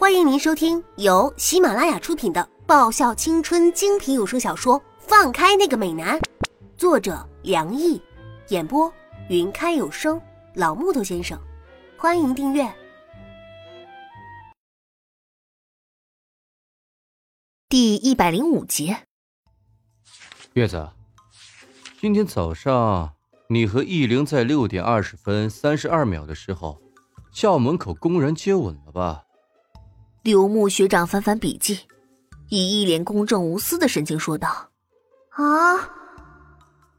欢迎您收听由喜马拉雅出品的爆笑青春精品有声小说《放开那个美男》，作者梁毅，演播云开有声老木头先生。欢迎订阅第一百零五集。月子，今天早上你和易玲在六点二十分三十二秒的时候，校门口公然接吻了吧？刘木学长翻翻笔记，以一脸公正无私的神情说道：“啊，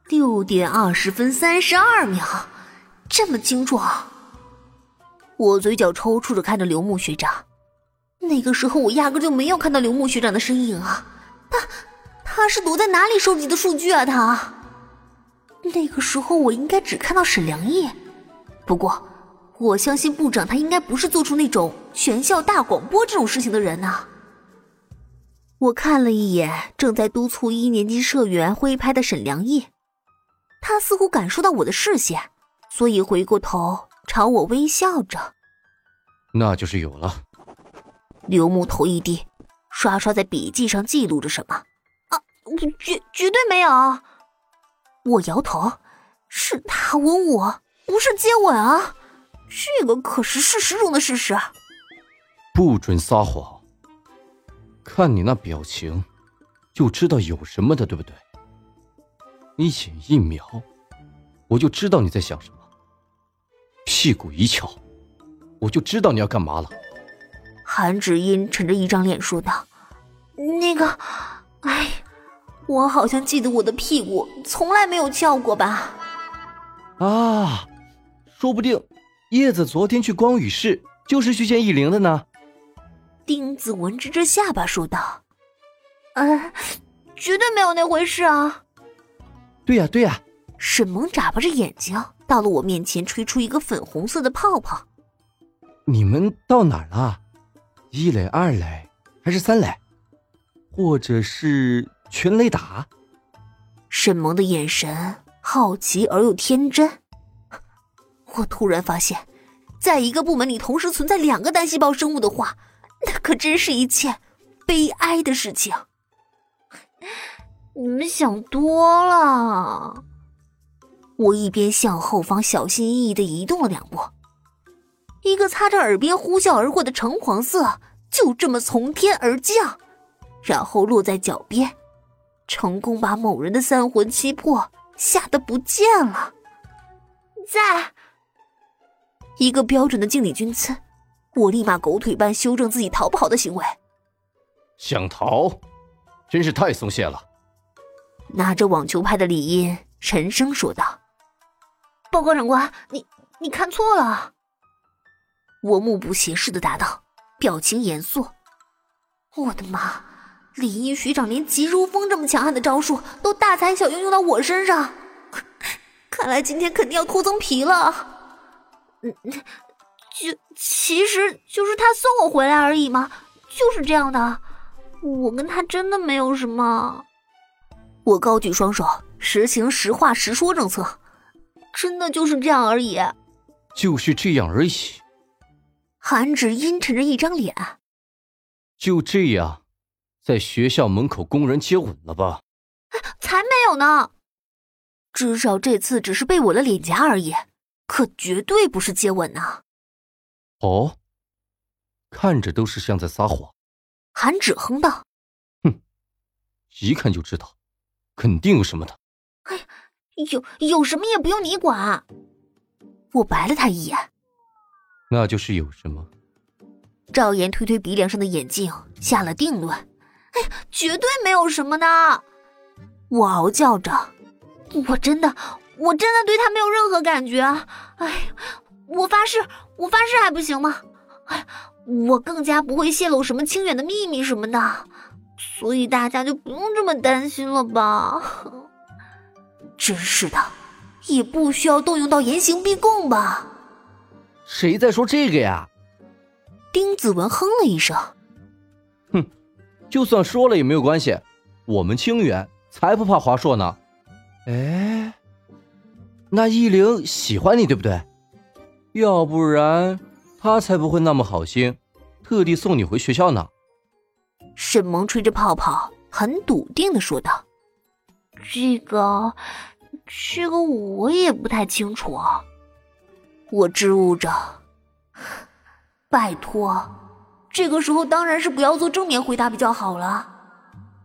六点二十分三十二秒，这么精准？”我嘴角抽搐着看着刘木学长，那个时候我压根就没有看到刘木学长的身影啊！他他是躲在哪里收集的数据啊？他那个时候我应该只看到沈良毅，不过。我相信部长他应该不是做出那种全校大广播这种事情的人呐。我看了一眼正在督促一年级社员挥拍的沈良毅，他似乎感受到我的视线，所以回过头朝我微笑着。那就是有了。刘木头一低，刷刷在笔记上记录着什么。啊，绝绝对没有。我摇头，是他吻我，不是接吻啊。这个可是事实中的事实，不准撒谎。看你那表情，就知道有什么的，对不对？你眼一瞄，我就知道你在想什么；屁股一翘，我就知道你要干嘛了。韩芷音沉着一张脸说道：“那个，哎，我好像记得我的屁股从来没有翘过吧？”啊，说不定。叶子昨天去光宇市，就是去见易灵的呢。丁子文支着下巴说道：“呃，绝对没有那回事啊！”对呀，对呀。沈萌眨巴着眼睛，到了我面前，吹出一个粉红色的泡泡。你们到哪儿了？一垒、二垒还是三垒？或者是全垒打？沈萌的眼神好奇而又天真。我突然发现，在一个部门里同时存在两个单细胞生物的话，那可真是一件悲哀的事情。你们想多了。我一边向后方小心翼翼的移动了两步，一个擦着耳边呼啸而过的橙黄色就这么从天而降，然后落在脚边，成功把某人的三魂七魄吓得不见了。在。一个标准的敬礼军姿，我立马狗腿般修正自己逃跑的行为。想逃，真是太松懈了。拿着网球拍的李英沉声说道：“报告长官，你你看错了。”我目不斜视的答道，表情严肃。我的妈！李英学长连急如风这么强悍的招数都大材小用用到我身上，看来今天肯定要脱层皮了。嗯，就其实就是他送我回来而已嘛，就是这样的。我跟他真的没有什么。我高举双手，实行实话实说政策，真的就是这样而已。就是这样而已。韩芷阴沉着一张脸。就这样，在学校门口公然接吻了吧？才没有呢！至少这次只是被吻了脸颊而已。可绝对不是接吻呐！哦，看着都是像在撒谎。韩芷哼道：“哼，一看就知道，肯定有什么的。”哎，有有什么也不用你管。我白了他一眼。那就是有什么。赵岩推推鼻梁上的眼镜，下了定论：“哎，绝对没有什么的。”我嗷叫着：“我真的。”我真的对他没有任何感觉，哎，我发誓，我发誓还不行吗？哎，我更加不会泄露什么清远的秘密什么的，所以大家就不用这么担心了吧？真是的，也不需要动用到严刑逼供吧？谁在说这个呀？丁子文哼了一声，哼，就算说了也没有关系，我们清远才不怕华硕呢。哎。那依灵喜欢你，对不对？要不然他才不会那么好心，特地送你回学校呢。沈萌吹着泡泡，很笃定的说道：“这个，这个我也不太清楚。”我支吾着：“拜托，这个时候当然是不要做正面回答比较好了。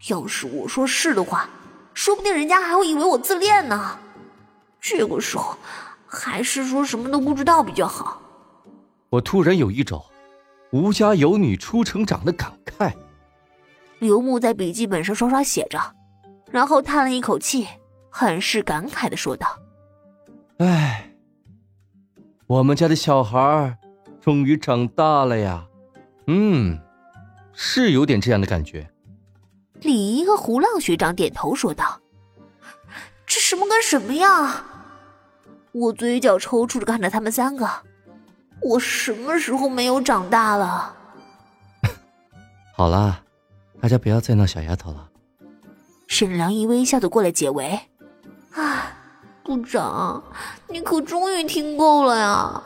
要是我说是的话，说不定人家还会以为我自恋呢。这个时候，还是说什么都不知道比较好。”我突然有一种吴家有女初成长的感慨。刘牧在笔记本上刷刷写着，然后叹了一口气，很是感慨的说道：“哎，我们家的小孩终于长大了呀，嗯，是有点这样的感觉。”李姨和胡浪学长点头说道：“这什么跟什么呀？”我嘴角抽搐着看着他们三个，我什么时候没有长大了？好啦。大家不要再闹小丫头了。沈良一微笑的过来解围。唉，部长，你可终于听够了呀，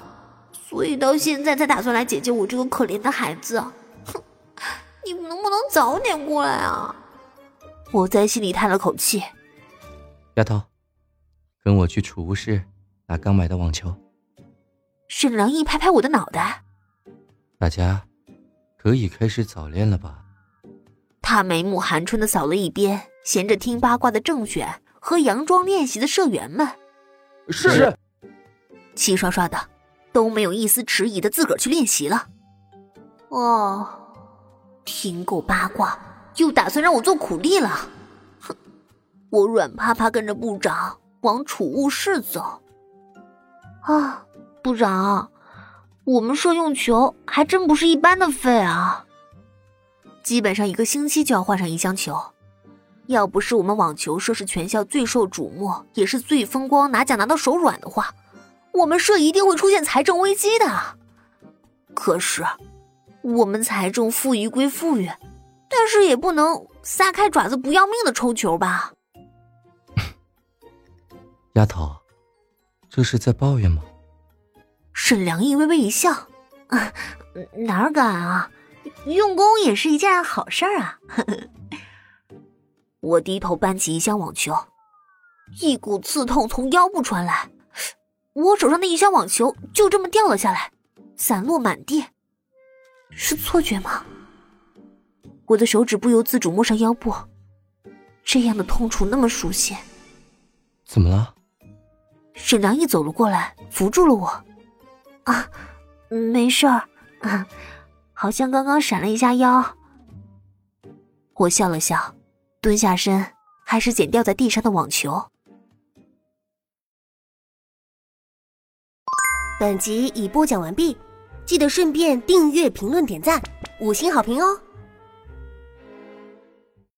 所以到现在才打算来解救我这个可怜的孩子。哼，你们能不能早点过来啊？我在心里叹了口气。丫头，跟我去储物室打刚买的网球。沈良一拍拍我的脑袋。大家可以开始早恋了吧？他眉目含春的扫了一边闲着听八卦的郑选和佯装练习的社员们，是，齐刷刷的都没有一丝迟疑的自个儿去练习了。哦，听够八卦又打算让我做苦力了，哼！我软趴趴跟着部长往储物室走。啊，部长，我们社用球还真不是一般的废啊！基本上一个星期就要换上一箱球，要不是我们网球社是全校最受瞩目，也是最风光，拿奖拿到手软的话，我们社一定会出现财政危机的。可是，我们财政富裕归富裕，但是也不能撒开爪子不要命的抽球吧？丫头，这是在抱怨吗？沈良义微微一笑，啊，哪敢啊！用功也是一件好事儿啊！我低头搬起一箱网球，一股刺痛从腰部传来，我手上的一箱网球就这么掉了下来，散落满地。是错觉吗？我的手指不由自主摸上腰部，这样的痛楚那么熟悉。怎么了？沈良义走了过来，扶住了我。啊，没事儿。好像刚刚闪了一下腰，我笑了笑，蹲下身，开始捡掉在地上的网球。本集已播讲完毕，记得顺便订阅、评论、点赞、五星好评哦！